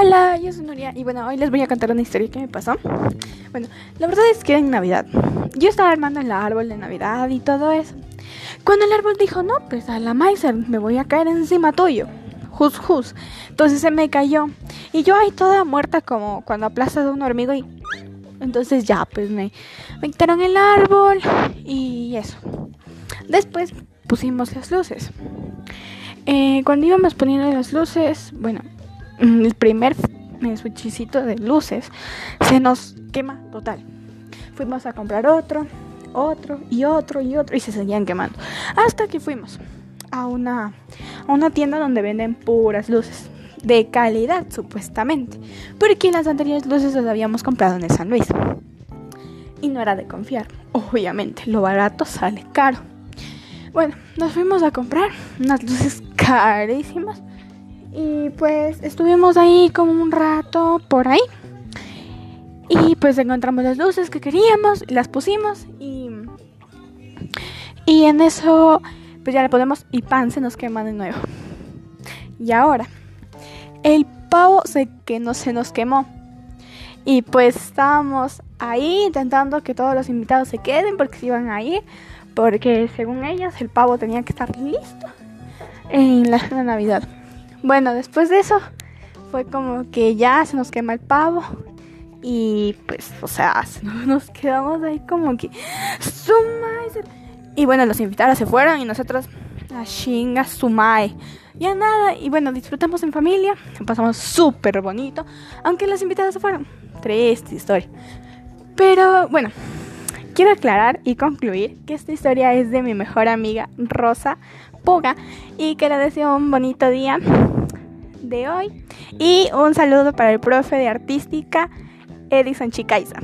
Hola, yo soy Nuria y bueno, hoy les voy a contar una historia que me pasó. Bueno, la verdad es que en Navidad. Yo estaba armando el árbol de Navidad y todo eso. Cuando el árbol dijo, no, pues a la Maiser me voy a caer encima tuyo. Jus, jus. Entonces se me cayó. Y yo ahí toda muerta como cuando aplastas a un hormigo y... Entonces ya, pues me, me quitaron el árbol y eso. Después pusimos las luces. Eh, cuando íbamos poniendo las luces, bueno, el primer switchicito de luces se nos quema total. Fuimos a comprar otro, otro y otro y otro y se seguían quemando. Hasta que fuimos a una, a una tienda donde venden puras luces de calidad supuestamente, porque las anteriores luces las habíamos comprado en el San Luis. Y no era de confiar, obviamente, lo barato sale caro. Bueno, nos fuimos a comprar unas luces carísimas y pues estuvimos ahí como un rato por ahí. Y pues encontramos las luces que queríamos, las pusimos y, y en eso pues ya le ponemos y pan se nos quema de nuevo. Y ahora, el pavo se, que no se nos quemó. Y pues estábamos ahí intentando que todos los invitados se queden porque se iban a ir. Porque según ellas el pavo tenía que estar listo en la Navidad. Bueno, después de eso fue como que ya se nos quema el pavo. Y pues, o sea, nos quedamos ahí como que... Y bueno, los invitados se fueron y nosotros... A chinga sumai. Ya nada, y bueno, disfrutamos en familia, pasamos súper bonito, aunque los invitados se fueron. Triste historia. Pero bueno, quiero aclarar y concluir que esta historia es de mi mejor amiga Rosa Puga y que le deseo un bonito día de hoy. Y un saludo para el profe de artística Edison Chicaiza.